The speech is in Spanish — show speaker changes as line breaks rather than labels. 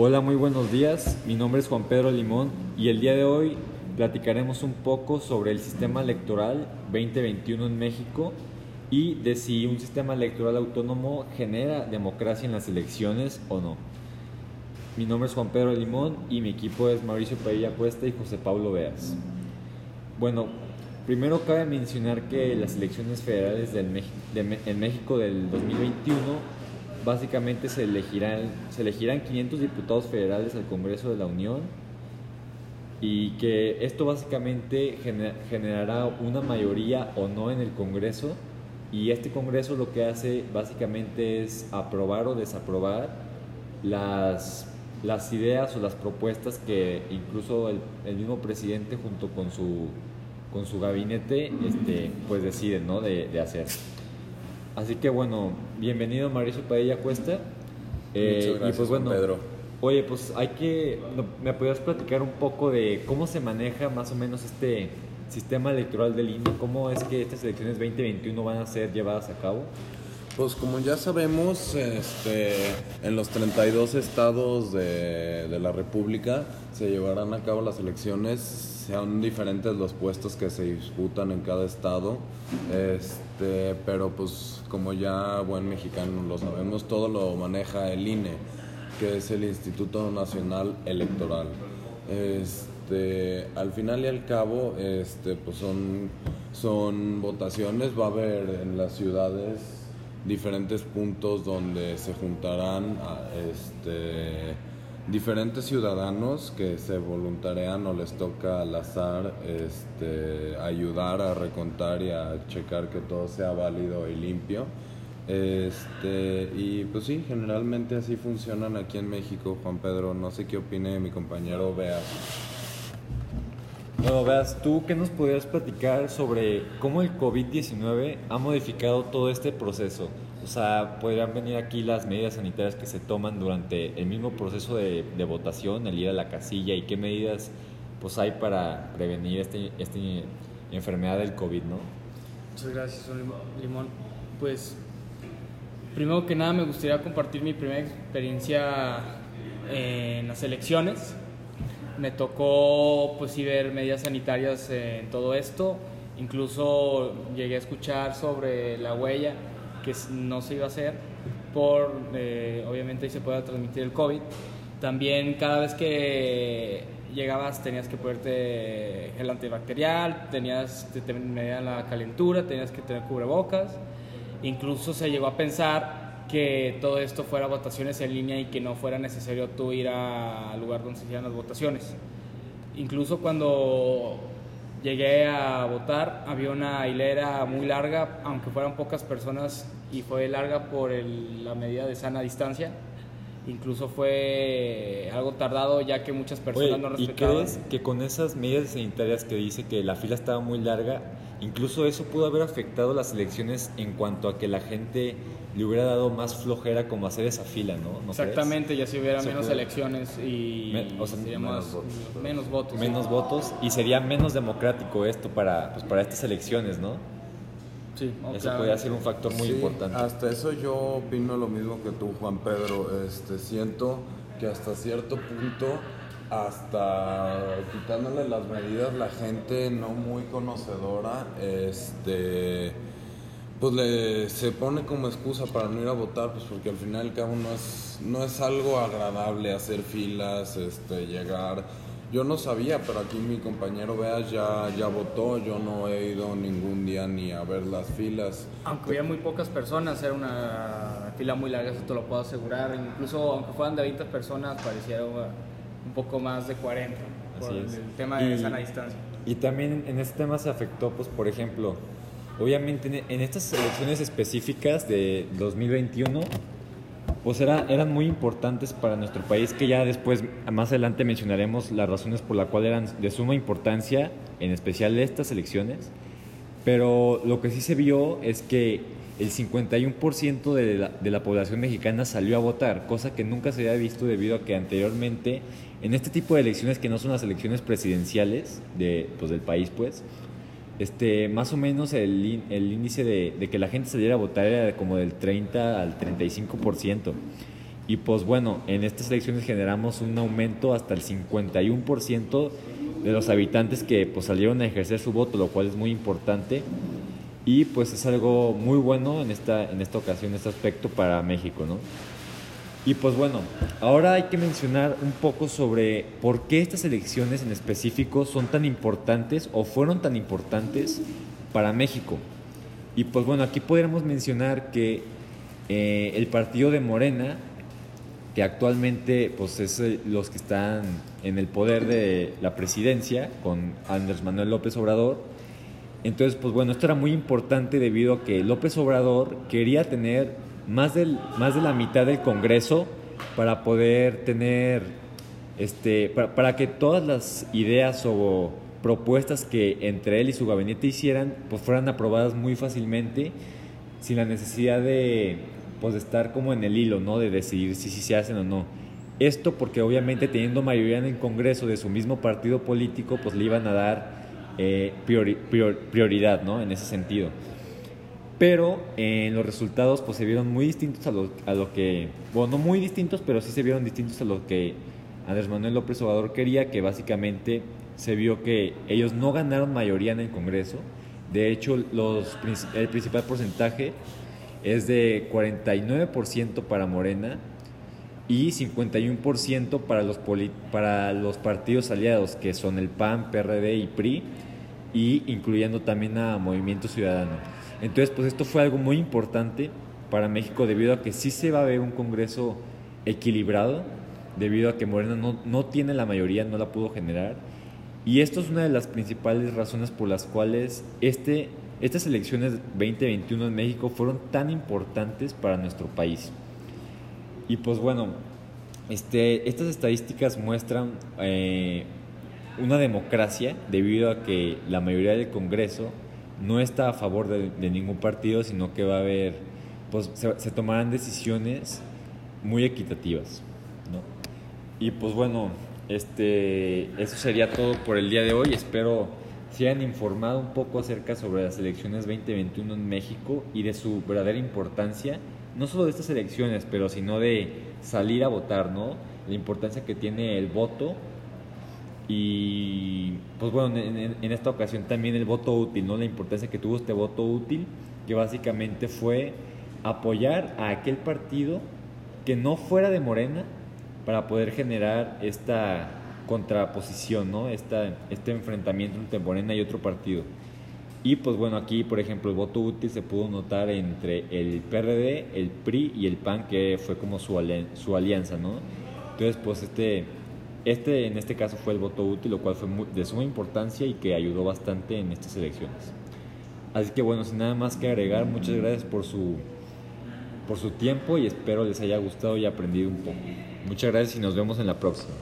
Hola, muy buenos días. Mi nombre es Juan Pedro Limón y el día de hoy platicaremos un poco sobre el sistema electoral 2021 en México y de si un sistema electoral autónomo genera democracia en las elecciones o no. Mi nombre es Juan Pedro Limón y mi equipo es Mauricio Padilla Cuesta y José Pablo Veas. Bueno, primero cabe mencionar que las elecciones federales del en México del 2021 básicamente se elegirán, se elegirán 500 diputados federales al Congreso de la Unión y que esto básicamente generará una mayoría o no en el Congreso y este Congreso lo que hace básicamente es aprobar o desaprobar las, las ideas o las propuestas que incluso el, el mismo presidente junto con su, con su gabinete este, pues deciden ¿no? de, de hacer. Así que bueno, bienvenido Mauricio Padilla Cuesta.
Eh, Muchas gracias, y pues bueno, Pedro.
Oye, pues hay que, ¿me podrías platicar un poco de cómo se maneja más o menos este sistema electoral del INE? ¿Cómo es que estas elecciones 2021 van a ser llevadas a cabo?
Pues como ya sabemos, este, en los 32 estados de, de la República se llevarán a cabo las elecciones sean diferentes los puestos que se disputan en cada estado, este, pero pues como ya buen mexicano lo sabemos, todo lo maneja el INE, que es el Instituto Nacional Electoral. Este, al final y al cabo, este, pues son, son votaciones, va a haber en las ciudades diferentes puntos donde se juntarán este, diferentes ciudadanos que se voluntarian o les toca al azar este, ayudar a recontar y a checar que todo sea válido y limpio. Este, y pues sí, generalmente así funcionan aquí en México, Juan Pedro. No sé qué opine mi compañero Veas.
Bueno, Veas, ¿tú qué nos podrías platicar sobre cómo el COVID-19 ha modificado todo este proceso? Sea, podrían venir aquí las medidas sanitarias que se toman durante el mismo proceso de, votación, el ir a la casilla y qué medidas pues hay para prevenir esta este enfermedad del COVID, ¿no?
Muchas gracias, Limón. Pues, primero que nada me gustaría compartir mi primera experiencia en las elecciones. Me tocó pues sí ver medidas sanitarias en todo esto. Incluso llegué a escuchar sobre la huella no se iba a hacer por, eh, obviamente se puede transmitir el COVID. También cada vez que llegabas tenías que ponerte gel antibacterial, tenías que tener la calentura, tenías que tener cubrebocas. Incluso se llegó a pensar que todo esto fuera votaciones en línea y que no fuera necesario tú ir al lugar donde se hicieran las votaciones. Incluso cuando llegué a votar, había una hilera muy larga, aunque fueran pocas personas, y fue larga por la medida de sana distancia. Incluso fue algo tardado ya que muchas personas no respetaban.
¿Y crees que con esas medidas sanitarias que dice que la fila estaba muy larga, incluso eso pudo haber afectado las elecciones en cuanto a que la gente le hubiera dado más flojera como hacer esa fila, ¿no?
Exactamente, ya si hubiera menos elecciones y
menos,
votos. menos votos.
Menos votos y sería menos democrático esto para, pues, para estas elecciones, ¿no?
Sí,
eso podría ser un factor muy importante.
Hasta eso yo opino lo mismo que tú, Juan Pedro. Este, siento que hasta cierto punto, hasta quitándole las medidas, la gente no muy conocedora, este pues le, se pone como excusa para no ir a votar, pues porque al final y al cabo no es, no es algo agradable hacer filas, este, llegar. Yo no sabía, pero aquí mi compañero Veas ya, ya votó, yo no he ido ningún día ni a ver las filas.
Aunque había muy pocas personas, era una fila muy larga, eso te lo puedo asegurar. Incluso aunque fueran de 20 personas, parecía un poco más de 40, por el tema de sana distancia.
Y también en este tema se afectó, pues por ejemplo, obviamente en estas elecciones específicas de 2021, pues era, eran muy importantes para nuestro país, que ya después, más adelante mencionaremos las razones por las cuales eran de suma importancia, en especial estas elecciones, pero lo que sí se vio es que el 51% de la, de la población mexicana salió a votar, cosa que nunca se había visto debido a que anteriormente en este tipo de elecciones que no son las elecciones presidenciales de, pues, del país, pues, este, más o menos el, índice de, que la gente saliera a votar era como del 30 al 35%. Y pues bueno, en estas elecciones generamos un aumento hasta el 51% de los habitantes que pues salieron a ejercer su voto, lo cual es muy importante. Y pues es algo muy bueno en esta, en esta ocasión, este aspecto para México, ¿no? Y pues bueno, ahora hay que mencionar un poco sobre por qué estas elecciones en específico son tan importantes o fueron tan importantes para México. Y pues bueno, aquí podríamos mencionar que eh, el partido de Morena, que actualmente pues es eh, los que están en el poder de la presidencia con Andrés Manuel López Obrador, entonces pues bueno, esto era muy importante debido a que López Obrador quería tener más, del, más de la mitad del Congreso para poder tener, este, para, para que todas las ideas o propuestas que entre él y su gabinete hicieran, pues fueran aprobadas muy fácilmente, sin la necesidad de, pues, de estar como en el hilo, ¿no? De decidir si, si se hacen o no. Esto porque obviamente teniendo mayoría en el Congreso de su mismo partido político, pues le iban a dar eh, prioridad, ¿no? En ese sentido. Pero en los resultados pues se vieron muy distintos a lo, a lo que, bueno, no muy distintos, pero sí se vieron distintos a lo que Andrés Manuel López Obrador quería, que básicamente se vio que ellos no ganaron mayoría en el Congreso. De hecho, los, el principal porcentaje es de 49% para Morena y 51% para los, para los partidos aliados, que son el PAN, PRD y PRI, y incluyendo también a Movimiento Ciudadano. Entonces, pues esto fue algo muy importante para México debido a que sí se va a ver un Congreso equilibrado, debido a que Morena no, no tiene la mayoría, no la pudo generar y esto es una de las principales razones por las cuales este, estas elecciones 2021 en México fueron tan importantes para nuestro país. Y pues bueno, este, estas estadísticas muestran eh, una democracia debido a que la mayoría del Congreso no está a favor de, ningún partido, sino que va a haber, pues se, se tomarán decisiones muy equitativas. ¿no? Y pues bueno, este, eso sería todo por el día de hoy. Espero se hayan informado un poco acerca sobre las elecciones 2021 en México y de su verdadera importancia, no solo de estas elecciones, pero sino de salir a votar, ¿no? La importancia que tiene el voto y, pues bueno, en, esta ocasión también el voto útil, ¿no? La importancia que tuvo este voto útil, que básicamente fue apoyar a aquel partido que no fuera de Morena, para poder generar esta contraposición, ¿no? Esta, este enfrentamiento entre Morena y otro partido. Y pues bueno, aquí por ejemplo el voto útil se pudo notar entre el PRD, el PRI y el PAN, que fue como su, su alianza, ¿no? Entonces pues este, este en este caso fue el voto útil, lo cual fue de suma importancia y que ayudó bastante en estas elecciones. Así que bueno, sin nada más que agregar, muchas gracias por su, por su tiempo y espero les haya gustado y aprendido un poco. Muchas gracias y nos vemos en la próxima.